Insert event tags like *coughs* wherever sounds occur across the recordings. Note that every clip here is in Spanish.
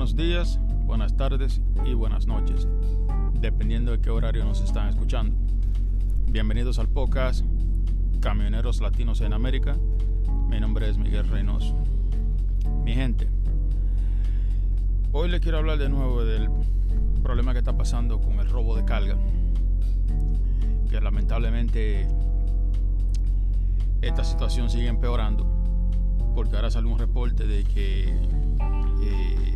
buenos días, buenas tardes y buenas noches, dependiendo de qué horario nos están escuchando. Bienvenidos al podcast Camioneros Latinos en América. Mi nombre es Miguel Reynoso. Mi gente, hoy les quiero hablar de nuevo del problema que está pasando con el robo de carga, que lamentablemente esta situación sigue empeorando, porque ahora sale un reporte de que eh,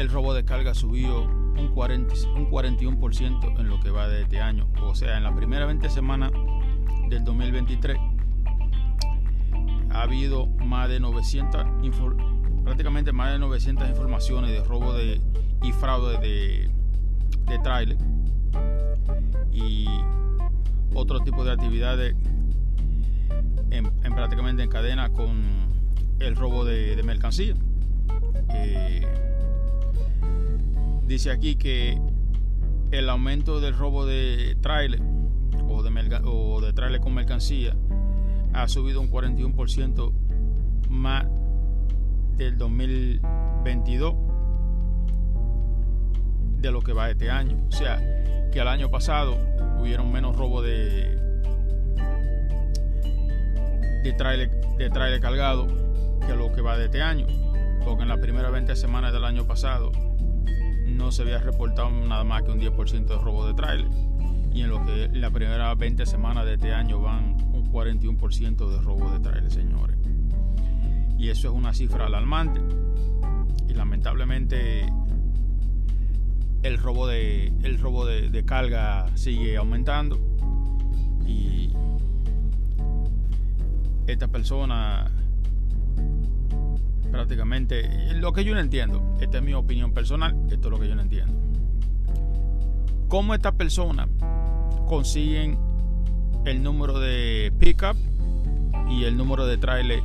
el robo de carga subió un, 40, un 41% en lo que va de este año. O sea, en la primera 20 semanas del 2023 ha habido más de 900, prácticamente más de 900 informaciones de robo de, y fraude de, de trailer y otro tipo de actividades en, prácticamente en cadena con el robo de, mercancía. Eh, dice aquí que el aumento del robo de trailer o de, o de trailer con mercancía ha subido un 41% más del 2022 de lo que va este año. O sea, que el año pasado hubieron menos robo de de trailer, de trailer cargado que lo que va de este año. Porque en las primeras 20 semanas del año pasado no se había reportado nada más que un 10% de robo de trailer. Y en lo que en las primeras 20 semanas de este año van un 41% de robo de trailer, señores. Y eso es una cifra alarmante. Y lamentablemente el robo de el robo de, carga sigue aumentando y esta persona prácticamente lo que yo no entiendo esta es mi opinión personal esto es lo que yo no entiendo cómo estas personas consiguen el número de pickup y el número de trailer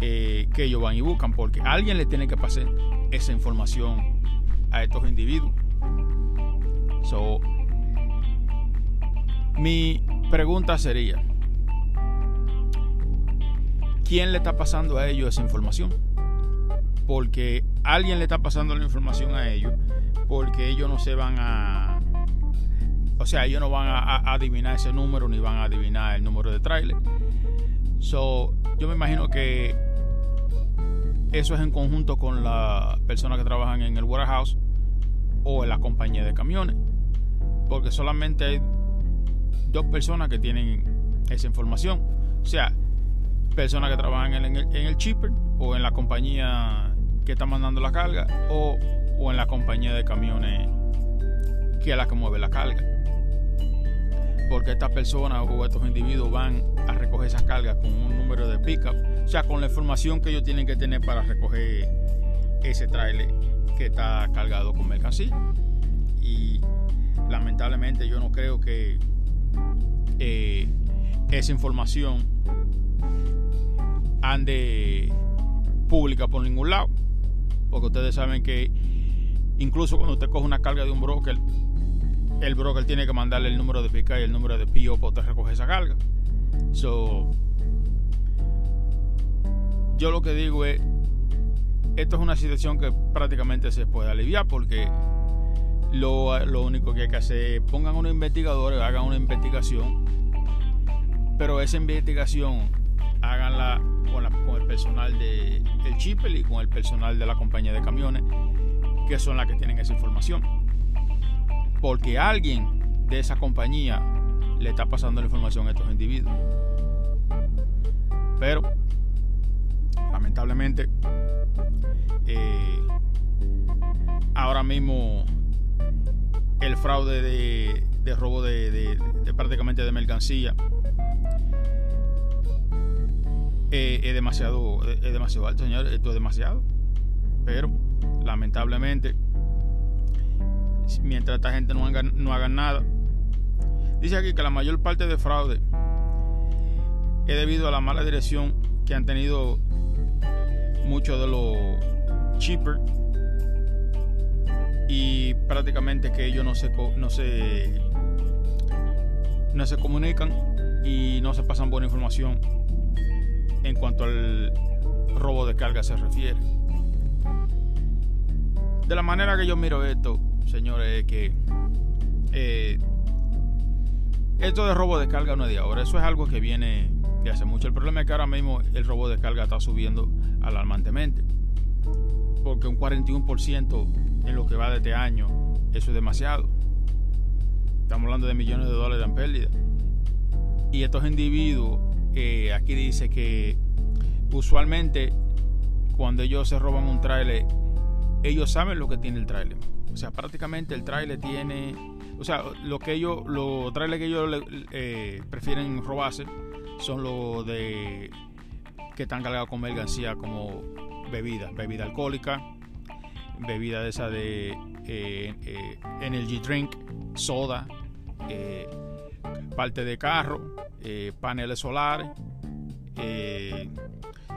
eh, que ellos van y buscan porque alguien le tiene que pasar esa información a estos individuos. So, mi pregunta sería, ¿quién le está pasando a ellos esa información? Porque alguien le está pasando la información a ellos, porque ellos no se van a... O sea, ellos no van a, adivinar ese número ni van a adivinar el número de trailer. So, yo me imagino que eso es en conjunto con las personas que trabajan en el warehouse o en la compañía de camiones. Porque solamente hay dos personas que tienen esa información. O sea, personas que trabajan en el, en o en la compañía que está mandando la carga o, o en la compañía de camiones que es la que mueve la carga. Porque estas personas o estos individuos van a recoger esas cargas con un número de pickup, o sea, con la información que ellos tienen que tener para recoger ese trailer que está cargado con mercancía. Y lamentablemente yo no creo que eh, esa información ande pública por ningún lado. Porque ustedes saben que incluso cuando usted coge una carga de un broker, el broker tiene que mandarle el número de pica y el número de PIO para usted recoger esa carga. So, yo lo que digo es, esto es una situación que prácticamente se puede aliviar porque lo, lo único que hay que hacer es pongan unos investigadores, hagan una investigación, pero esa investigación háganla con, el personal de el Chipel y con el personal de la compañía de camiones, que son las que tienen esa información. Porque alguien de esa compañía le está pasando la información a estos individuos. Pero, lamentablemente, eh, ahora mismo el fraude de, robo de, prácticamente de mercancía eh, es demasiado es demasiado alto señor. Esto es demasiado. Pero lamentablemente mientras esta gente no haga, no haga nada dice aquí que la mayor parte de fraude es debido a la mala dirección que han tenido muchos de los cheaper y prácticamente que ellos no se no se no se comunican y no se pasan buena información en cuanto al robo de carga se refiere. De la manera que yo miro esto, señores, es que eh, esto de robo de carga no es de ahora, eso es algo que viene de hace mucho. El problema es que ahora mismo el robo de carga está subiendo alarmantemente. Porque un 41% en lo que va de este año, eso es demasiado. Estamos hablando de millones de dólares en pérdida. Y estos individuos, aquí dice que usualmente cuando ellos se roban un trailer, ellos saben lo que tiene el trailer. O sea, prácticamente el trailer tiene, o sea, lo que ellos, los trailers que ellos eh, prefieren robarse son los de que están cargados con mercancía como bebida, bebida alcohólica, bebida de esa de eh, eh, energy drink, soda, eh, parte de carro, paneles solares,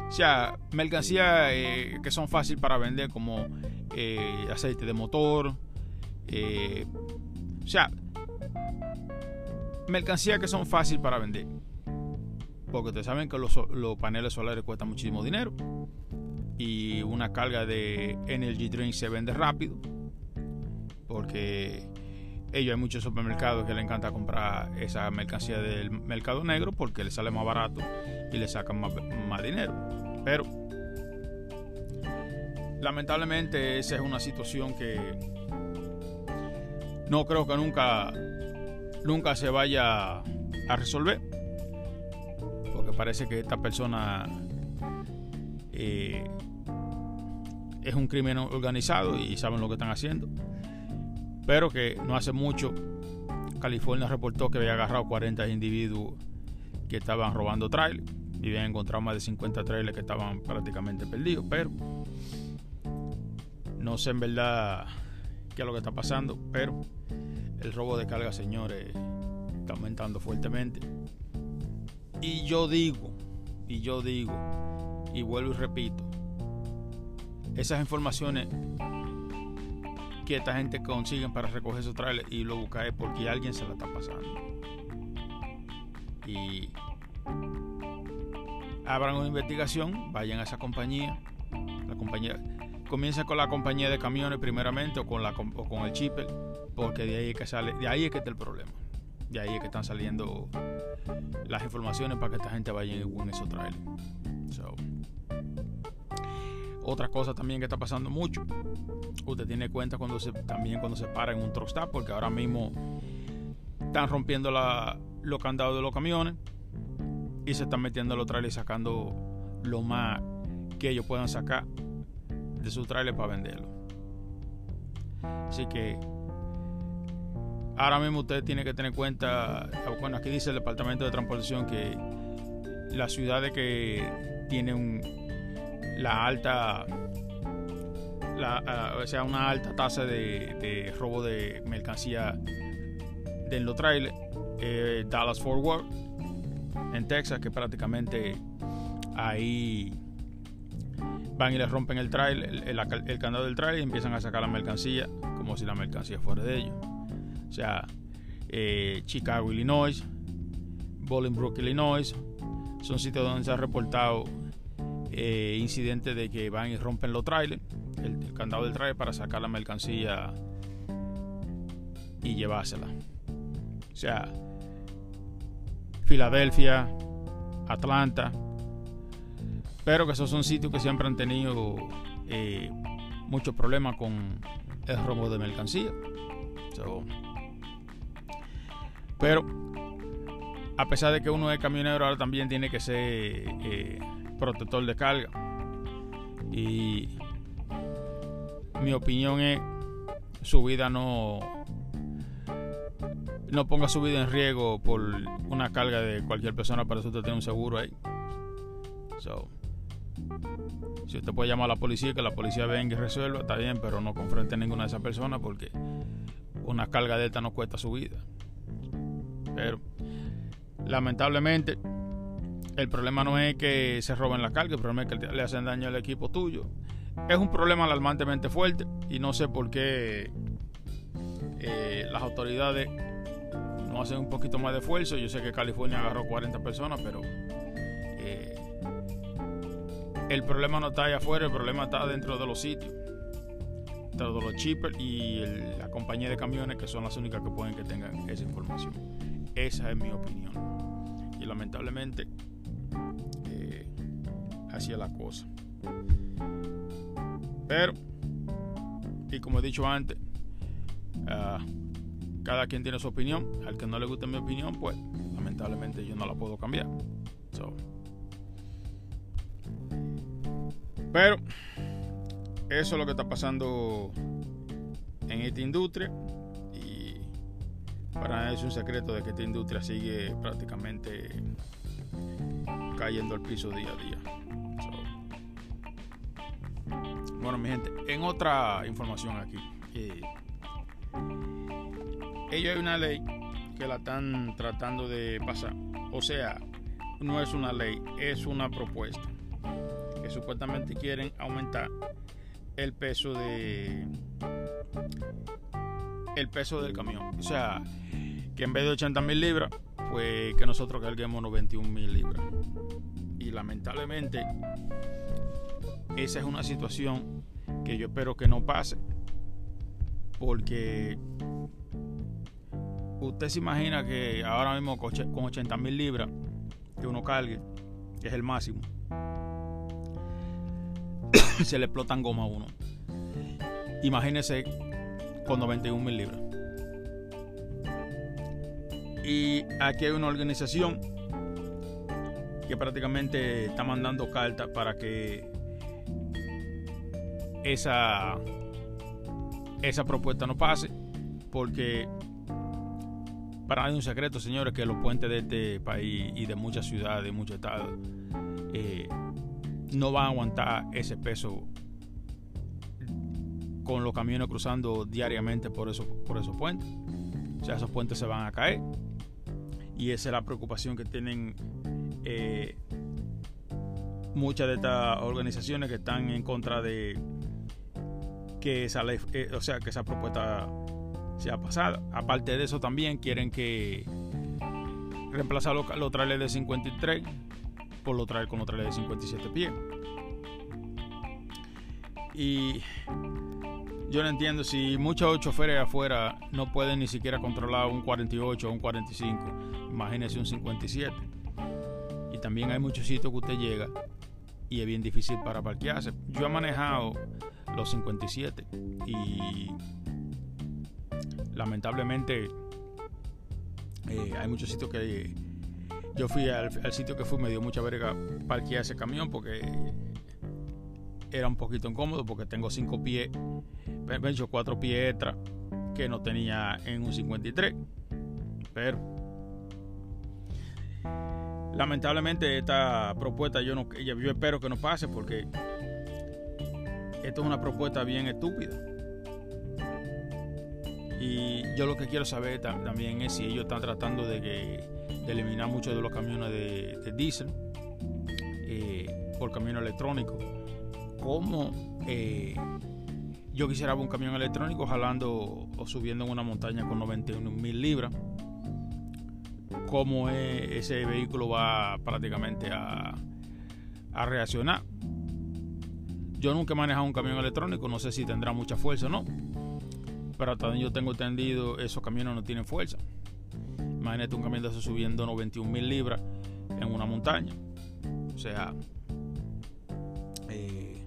o sea, mercancía que son fáciles para vender como aceite de motor, o sea, mercancía que son fáciles para vender. Porque ustedes saben que los, paneles solares cuestan muchísimo dinero. Y una carga de energy drink se vende rápido. Porque ellos hay muchos supermercados que le encanta comprar esa mercancía del mercado negro porque le sale más barato y le sacan más, dinero pero lamentablemente esa es una situación que no creo que nunca nunca se vaya a resolver parece que esta persona eh, es un crimen organizado y saben lo que están haciendo. Pero que no hace mucho California reportó que había agarrado 40 individuos que estaban robando trailers y habían encontrado más de 50 trailers que estaban prácticamente perdidos. Pero no sé en verdad qué es lo que está pasando, pero el robo de carga, señores, está aumentando fuertemente. Y yo digo, y yo digo, y vuelvo y repito, esas informaciones que esta gente consigue para recoger su trailer y lo busca es porque alguien se la está pasando. Y abran una investigación, vayan a esa compañía. La compañía comienza con la compañía de camiones primeramente o con la con el chipper, porque de ahí es que sale, de ahí es que está el problema. De ahí es que están saliendo las informaciones para que esta gente vaya en esos trailers. otra cosa también que está pasando mucho, usted tiene cuenta cuando se, también cuando se para en un truck stop, porque ahora mismo están rompiendo la, los candados de los camiones y se están metiendo los trailers sacando lo más que ellos puedan sacar de su trailer para venderlo. Así que Ahora mismo usted tiene que tener en cuenta, bueno, aquí dice el Departamento de Transportación que las ciudades que tienen la alta, o sea, una alta tasa de, robo de mercancía de los trailers, eh, Dallas Fort Worth, en Texas, que prácticamente ahí van y les rompen el trailer, el, el candado del trailer y empiezan a sacar la mercancía como si la mercancía fuera de ellos. O sea, eh, Chicago, Illinois, Bolingbrook, Illinois, son sitios donde se ha reportado eh, incidentes de que van y rompen los trailers, el, candado del trailer para sacar la mercancía y llevársela. O sea, Filadelfia, Atlanta, pero que esos son sitios que siempre han tenido eh, muchos problemas con el robo de mercancía. Pero a pesar de que uno es camionero, ahora también tiene que ser eh, protector de carga. Y mi opinión es su vida no no ponga su vida en riesgo por una carga de cualquier persona para eso usted tiene un seguro ahí. si usted puede llamar a la policía que la policía venga y resuelva, está bien, pero no confronte a ninguna de esas personas porque una carga de esta no cuesta su vida. Pero lamentablemente el problema no es que se roben la carga, el problema es que le hacen daño al equipo tuyo. Es un problema alarmantemente fuerte y no sé por qué eh, las autoridades no hacen un poquito más de esfuerzo. Yo sé que California agarró 40 personas, pero eh, el problema no está allá afuera, el problema está dentro de los sitios. Dentro de los chippers y la compañía de camiones que son las únicas que pueden que tengan esa información. Esa es mi opinión. Y lamentablemente, eh, así es la cosa. Pero, y como he dicho antes, ah, cada quien tiene su opinión. Al que no le guste mi opinión, pues lamentablemente yo no la puedo cambiar. Pero eso es lo que está pasando en esta industria y para nada es un secreto de que esta industria sigue prácticamente cayendo al piso día a día. Bueno, mi gente, en otra información aquí. Eh, ellos hay una ley que la están tratando de pasar. O sea, no es una ley, es una propuesta que supuestamente quieren aumentar el peso de el peso del camión. O sea, que en vez de 80 mil libras, pues que nosotros carguemos 91 mil libras. Y lamentablemente, esa es una situación que yo espero que no pase. Porque usted se imagina que ahora mismo con 80 mil libras que uno cargue, que es el máximo, *coughs* se le explotan goma a uno. Imagínese con 91 mil libras. Y aquí hay una organización que prácticamente está mandando cartas para que esa, esa propuesta no pase. Porque para nadie un secreto, señores, que los puentes de este país y de muchas ciudades, de muchos estados, eh, no van a aguantar ese peso con los camiones cruzando diariamente por esos, por esos puentes. O sea, esos puentes se van a caer. Y esa es la preocupación que tienen eh, muchas de estas organizaciones que están en contra de que esa ley, eh, o sea, que esa propuesta sea pasada. Aparte de eso, también quieren que reemplazar los, los trailers de 53 por lo traer con otra ley de 57 pies. Y yo no entiendo si muchos choferes afuera no pueden ni siquiera controlar un 48 o un 45, imagínese un 57. Y también hay muchos sitios que usted llega y es bien difícil para parquearse. Yo he manejado los 57 y lamentablemente eh, hay muchos sitios que yo fui al, sitio que fui, me dio mucha verga parquear ese camión porque era un poquito incómodo porque tengo cinco pies, me hecho cuatro pies extra que no tenía en un 53. Pero lamentablemente esta propuesta yo no yo espero que no pase porque esto es una propuesta bien estúpida. Y yo lo que quiero saber también es si ellos están tratando de que eliminar muchos de los camiones de, de diésel eh, por camión electrónico. Como eh, yo quisiera un camión electrónico jalando o subiendo en una montaña con 91 mil libras, cómo ese vehículo va prácticamente a reaccionar. Yo nunca he manejado un camión electrónico, no sé si tendrá mucha fuerza o no, pero donde yo tengo entendido, esos camiones no tienen fuerza. Imagínate un camión de eso subiendo 91 mil libras en una montaña. O sea, eh,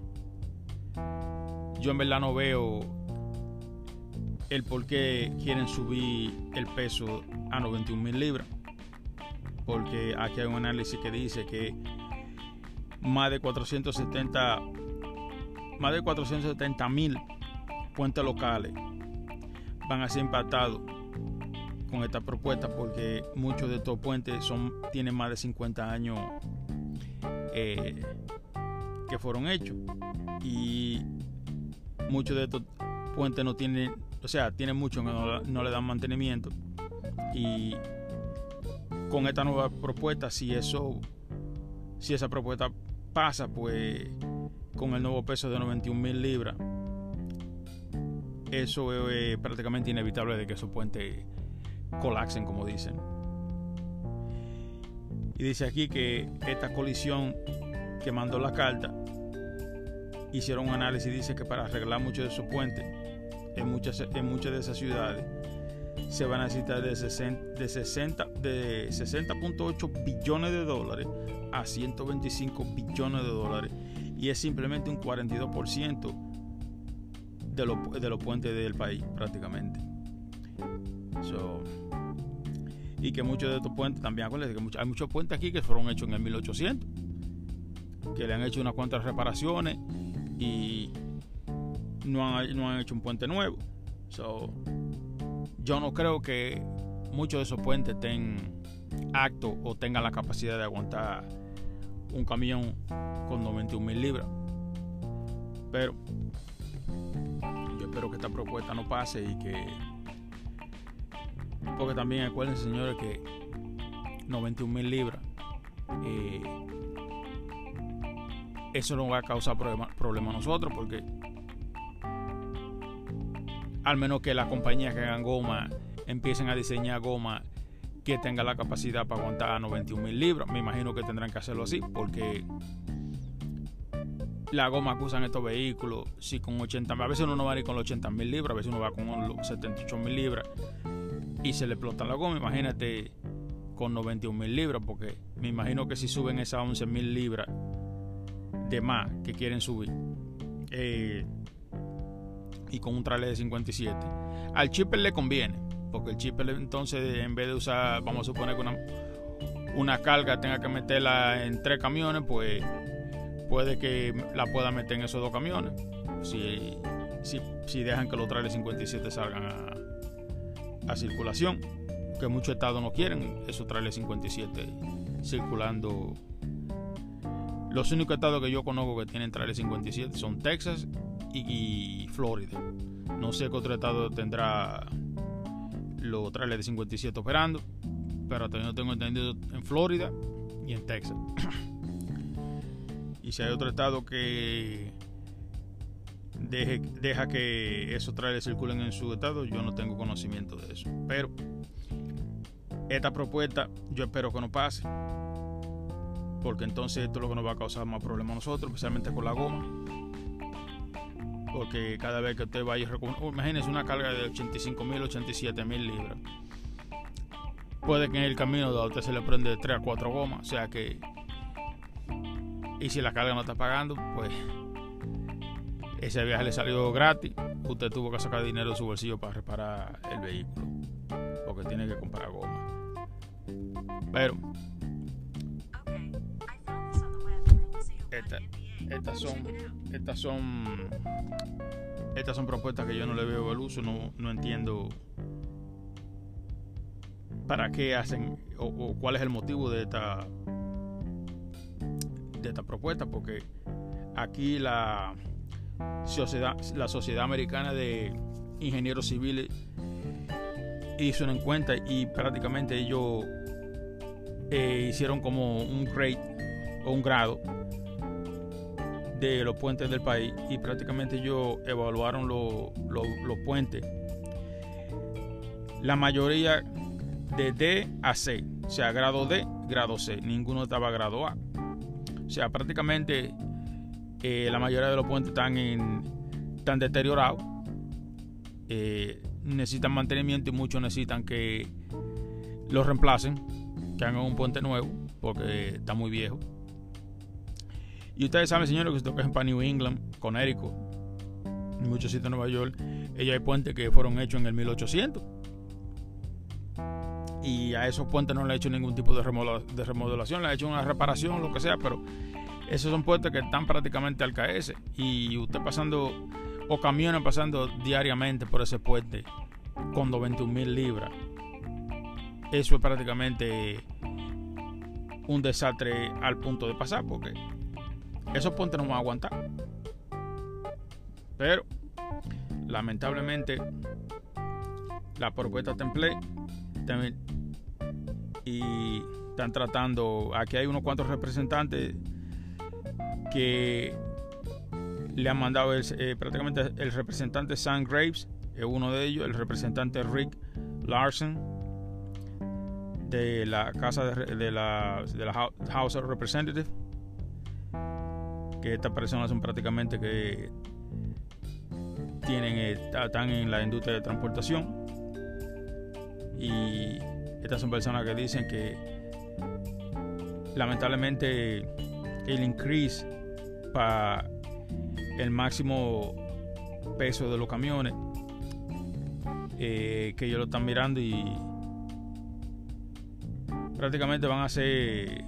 yo en verdad no veo el por qué quieren subir el peso a 91 mil libras. Porque aquí hay un análisis que dice que más de 470 más de 470 mil puentes locales van a ser impactados con esta propuesta porque muchos de estos puentes son, tienen más de 50 años eh, que fueron hechos. Y muchos de estos puentes no tienen, o sea, tienen mucho que no, le dan mantenimiento. Y con esta nueva propuesta, si eso, si esa propuesta pasa, pues con el nuevo peso de 91 mil libras, eso es prácticamente inevitable de que esos puentes colapsen, como dicen. Y dice aquí que esta colisión que mandó la carta hicieron un análisis y dice que para arreglar muchos de esos puentes en muchas, en muchas de esas ciudades se van a necesitar de 60 de 60 de 60.8 billones de dólares a 125 billones de dólares y es simplemente un 42% de, de los puentes del país prácticamente. y que muchos de estos puentes también acuérdense que hay muchos puentes aquí que fueron hechos en el 1800 que le han hecho unas cuantas reparaciones y no han, no han hecho un puente nuevo. yo no creo que muchos de esos puentes estén actos o tengan la capacidad de aguantar un camión con 91 mil libras. Pero yo espero que esta propuesta no pase y que. Porque también acuérdense, señores, que 91 mil libras. Eh, eso no va a causar problemas problema a nosotros porque al menos que las compañías que hagan goma empiecen a diseñar goma que tenga la capacidad para aguantar 91 mil libras. Me imagino que tendrán que hacerlo así porque la goma que usan estos vehículos, si con 80 a veces uno no va a ir con los 80 mil libras, a veces uno va con los 78 mil libras y se le explota la goma. Imagínate con 91 mil libras, porque me imagino que si suben esas 11 mil libras de más que quieren subir eh, y con un trailer de 57, al chipper le conviene, porque el chipper entonces en vez de usar, vamos a suponer que una, una carga tenga que meterla en tres camiones, pues puede que la pueda meter en esos dos camiones. Si, si, dejan que los trailers 57 salgan a, a circulación, que muchos estados no quieren esos trailers 57 circulando los únicos estados que yo conozco que tienen trailers 57 son Texas y, Florida. No sé qué otro estado tendrá los trailers de 57 operando, pero también tengo entendido en Florida y en Texas. y si hay otro estado que deje, deja que esos trailers circulen en su estado, yo no tengo conocimiento de eso. Pero esta propuesta yo espero que no pase porque entonces esto es lo que nos va a causar más problemas a nosotros, especialmente con la goma. Porque cada vez que usted vaya a imagínese una carga de 85 mil, 87 mil libras. Puede que en el camino de usted se le prende 3 a 4 gomas, o sea que. Y si la carga no está pagando, pues ese viaje le salió gratis. Usted tuvo que sacar dinero de su bolsillo para reparar el vehículo, porque tiene que comprar goma. Pero estas son estas son estas son propuestas que yo no le veo el uso no, no entiendo para qué hacen o, cuál es el motivo de esta de esta propuesta porque aquí la sociedad la sociedad americana de ingenieros civiles hizo una encuesta y prácticamente ellos eh, hicieron como un grade o un grado de los puentes del país y prácticamente ellos evaluaron los puentes. La mayoría de D a C, o sea, grado D, grado C, ninguno estaba grado A. O sea, prácticamente eh, la mayoría de los puentes están, en, están deteriorados, eh, necesitan mantenimiento y muchos necesitan que los reemplacen, que hagan un puente nuevo, porque está muy viejo. Y ustedes saben, señores, que si tocan para New England, Connecticut, muchos sitios de Nueva York, ellos hay puentes que fueron hechos en el 1800. Y a esos puentes no le ha hecho ningún tipo de, remodelación, le ha hecho una reparación, lo que sea, pero esos son puentes que están prácticamente al caerse. Y usted pasando, o camiones pasando diariamente por ese puente con 21 mil libras. Eso es prácticamente un desastre al punto de pasar, porque esos puentes no van a aguantar. Pero, lamentablemente, la propuesta template y están tratando, aquí hay unos cuantos representantes que le han mandado eh, prácticamente el representante Sam Graves, es uno de ellos, el representante Rick Larson de la casa de, la, de la House of Representatives que estas personas son prácticamente que tienen eh, están en la industria de transportación. Y estas son personas que dicen que lamentablemente el increase para el máximo peso de los camiones eh, que ellos lo están mirando y prácticamente van a hacer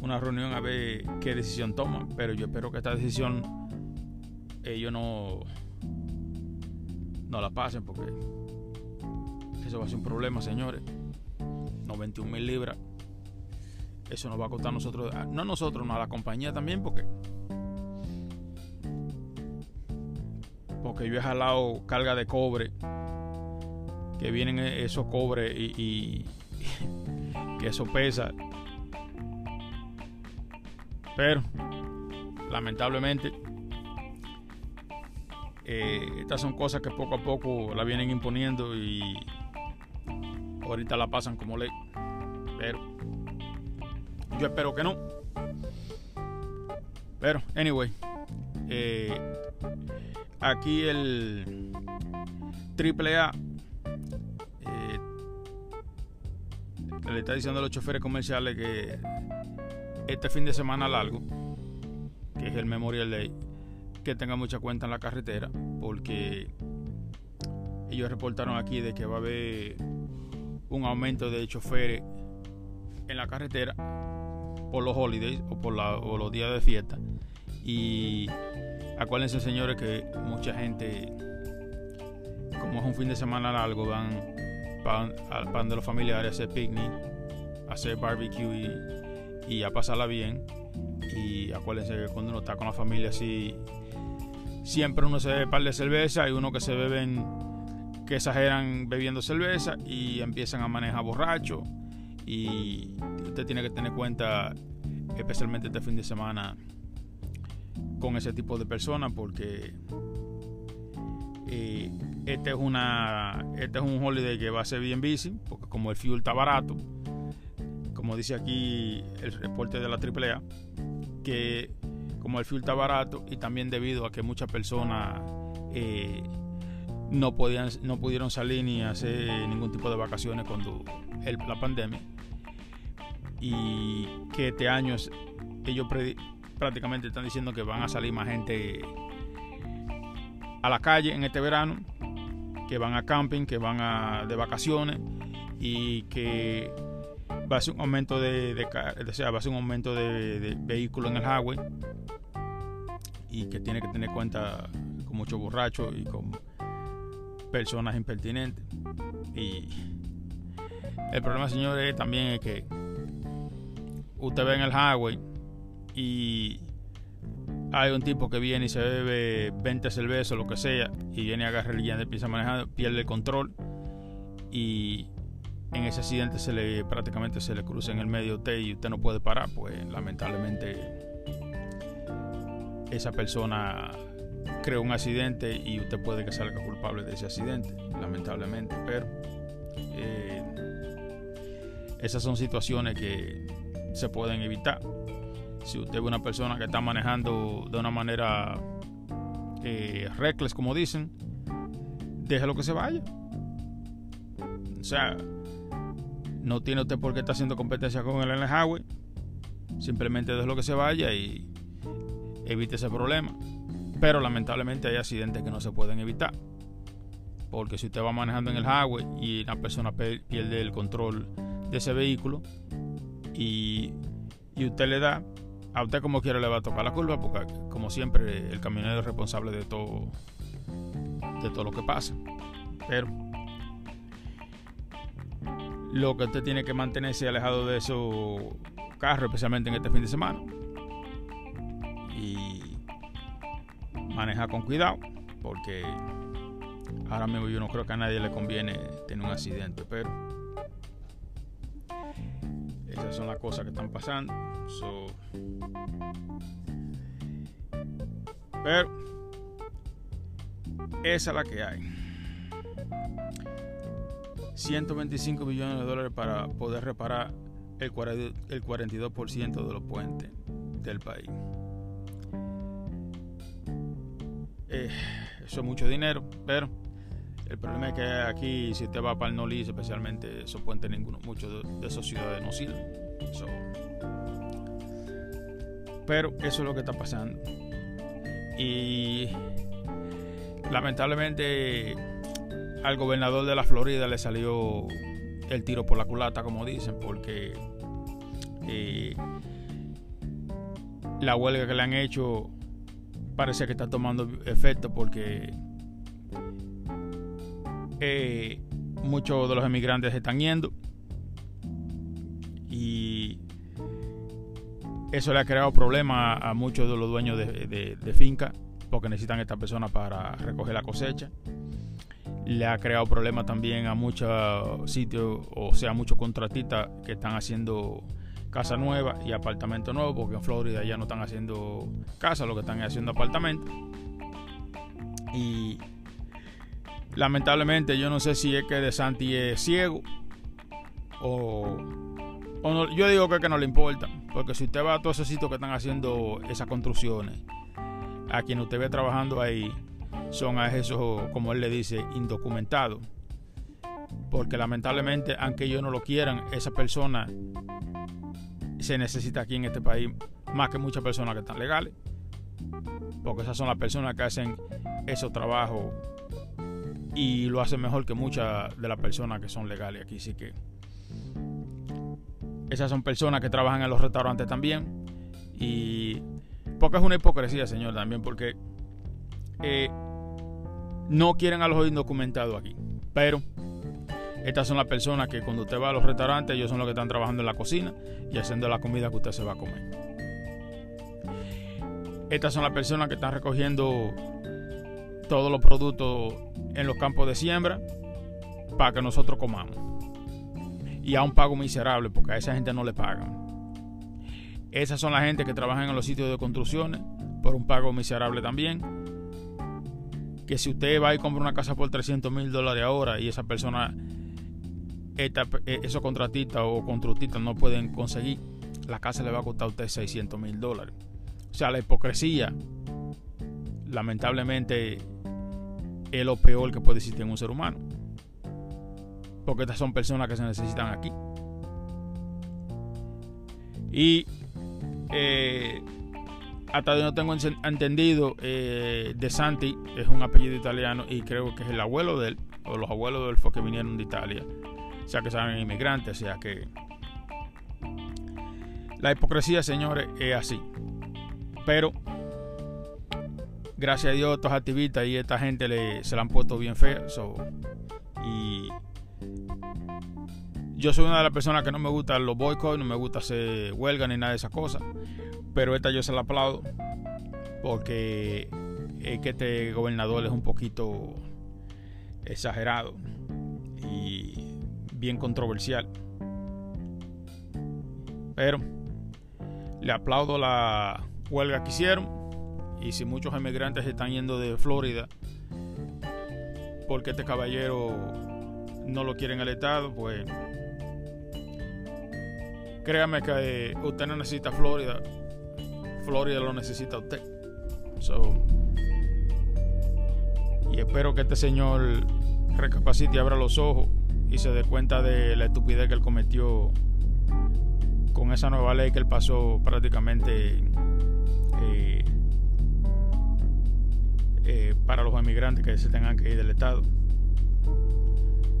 una reunión a ver qué decisión toman pero yo espero que esta decisión ellos no no la pasen porque eso va a ser un problema señores 91 mil libras eso nos va a costar a nosotros no a nosotros no a la compañía también porque porque yo he jalado carga de cobre, que vienen e-, esos cobres y, *laughs* que eso pesa. Pero, lamentablemente, eh, estas son cosas que poco a poco la vienen imponiendo y ahorita la pasan como ley. Pero yo espero que no. Pero, anyway, eh, aquí el AAA eh, le está diciendo a los choferes comerciales que este fin de semana largo, que es el Memorial Day, que tengan mucha cuenta en la carretera, porque ellos reportaron aquí de que va a haber un aumento de choferes en la carretera por los holidays o por los días de fiesta. Y Acuérdense, señores, que mucha gente, como es un fin de semana largo, van para de los familiares a hacer picnic, a hacer barbecue y, a pasarla bien. Y acuérdense que cuando uno está con la familia así, siempre uno se bebe par de cerveza. Hay uno que se beben, que exageran bebiendo cerveza y empiezan a manejar borracho. Y usted tiene que tener cuenta, especialmente este fin de semana, con ese tipo de personas porque eh, este es una este es un holiday que va a ser bien bici porque como el fuel está barato como dice aquí el reporte de la AAA que como el fuel está barato y también debido a que muchas personas eh, no podían no pudieron salir ni hacer ningún tipo de vacaciones cuando la pandemia y que este año ellos prácticamente están diciendo que van a salir más gente a la calle en este verano, que van a camping, que van a, de vacaciones y que va a ser un aumento de, de, va a ser un aumento de, vehículos en el highway y que tiene que tener cuenta con muchos borrachos y con personas impertinentes. Y el problema señores también es que usted ve en el highway y hay un tipo que viene y se bebe 20 cervezas o lo que sea y viene a agarrar el y empieza a manejar, pierde el control y en ese accidente se le prácticamente se le cruza en el medio usted y usted no puede parar, pues lamentablemente esa persona creó un accidente y usted puede que salga culpable de ese accidente, lamentablemente, pero eh, esas son situaciones que se pueden evitar si usted ve una persona que está manejando de una manera eh, reckless, como dicen, déjelo que se vaya. O sea, no tiene usted por qué estar haciendo competencia con el highway. Simplemente déjelo que se vaya y evite ese problema. Pero lamentablemente hay accidentes que no se pueden evitar. Porque si usted va manejando en el highway y una persona pierde el control de ese vehículo y, y usted le da, a usted como quiera le va a tocar la curva porque como siempre el camionero es responsable de todo de todo lo que pasa pero lo que usted tiene que mantenerse alejado de esos carros especialmente en este fin de semana y maneja con cuidado porque ahora mismo yo no creo que a nadie le conviene tener un accidente pero esas son las cosas que están pasando pero esa es la que hay. 125 millones de dólares para poder reparar el 42% de los puentes del país. eh, eso es mucho dinero, pero el problema es que aquí, si te va para el Nolis, especialmente, esos puentes ninguno, muchos de, esos ciudades no sirven. pero eso es lo que está pasando. Y lamentablemente al gobernador de la Florida le salió el tiro por la culata, como dicen, porque eh, la huelga que le han hecho parece que está tomando efecto porque eh, muchos de los emigrantes están yendo y eso le ha creado problemas a muchos de los dueños de, de, finca porque necesitan esta persona para recoger la cosecha. Le ha creado problemas también a muchos sitios, o sea, muchos contratistas que están haciendo casa nueva y apartamento nuevo, porque en Florida ya no están haciendo casa, lo que están haciendo apartamento. Y lamentablemente yo no sé si es que De Santi es ciego o, no, yo digo que, que no le importa, porque si usted va a todos esos sitios que están haciendo esas construcciones, a quien usted ve trabajando ahí, son a esos, como él le dice, indocumentados. Porque lamentablemente, aunque ellos no lo quieran, esa persona se necesita aquí en este país más que muchas personas que están legales. Porque esas son las personas que hacen esos trabajos y lo hacen mejor que muchas de las personas que son legales aquí. Así que esas son personas que trabajan en los restaurantes también. Y porque es una hipocresía, señor, también, porque eh, no quieren a los indocumentados aquí. Pero estas son las personas que cuando usted va a los restaurantes, ellos son los que están trabajando en la cocina y haciendo la comida que usted se va a comer. Estas son las personas que están recogiendo todos los productos en los campos de siembra para que nosotros comamos. Y a un pago miserable porque a esa gente no le pagan. Esas son las gente que trabajan en los sitios de construcciones por un pago miserable también. Que si usted va y compra una casa por 300 mil dólares ahora y esa persona eh, esos contratistas o constructistas no pueden conseguir, la casa le va a costar a usted 600 mil dólares. O sea, la hipocresía, lamentablemente, es lo peor que puede existir en un ser humano. Porque estas son personas que se necesitan aquí. Y eh, hasta donde no tengo entendido, eh, De Santi es un apellido italiano y creo que es el abuelo de él, o los abuelos de él fue que vinieron de Italia sea que sean inmigrantes, sea que... La hipocresía, señores, es así. Pero, gracias a Dios, estos activistas y esta gente le, se la han puesto bien fea. y yo soy una de las personas que no me gustan los boicots, no me gusta hacer huelga ni nada de esas cosas. Pero esta yo se la aplaudo porque es que este gobernador es un poquito exagerado. Y bien controversial. Pero le aplaudo la huelga que hicieron. Y si muchos emigrantes están yendo de Florida porque este caballero no lo quiere en el Estado, pues créame que usted no necesita Florida. Florida lo necesita usted. y espero que este señor recapacite y abra los ojos y se dé cuenta de la estupidez que él cometió con esa nueva ley que él pasó prácticamente eh, eh, para los emigrantes que se tengan que ir del Estado.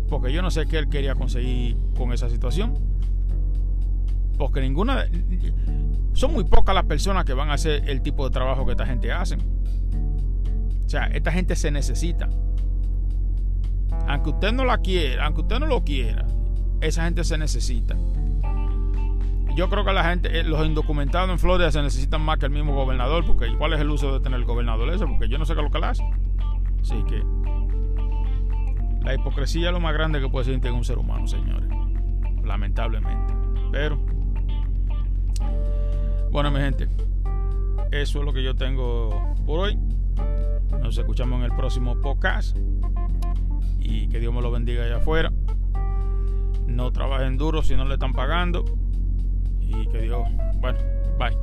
Porque yo no sé qué él quería conseguir con esa situación. Porque ninguna... Son muy pocas las personas que van a hacer el tipo de trabajo que esta gente hace. O sea, esta gente se necesita aunque usted no la quiera, aunque usted no lo quiera, esa gente se necesita. Yo creo que la gente, eh, los indocumentados en Florida se necesitan más que el mismo gobernador, porque ¿cuál es el uso de tener el gobernador ese? Porque yo no sé qué es lo que le hace. Así que la hipocresía es lo más grande que puede sentir un ser humano, señores. Lamentablemente. Pero, bueno, mi gente, eso es lo que yo tengo por hoy. Nos escuchamos en el próximo podcast y que Dios me lo bendiga allá afuera. No trabajen duro si no le están pagando y que Dios, bueno, bye.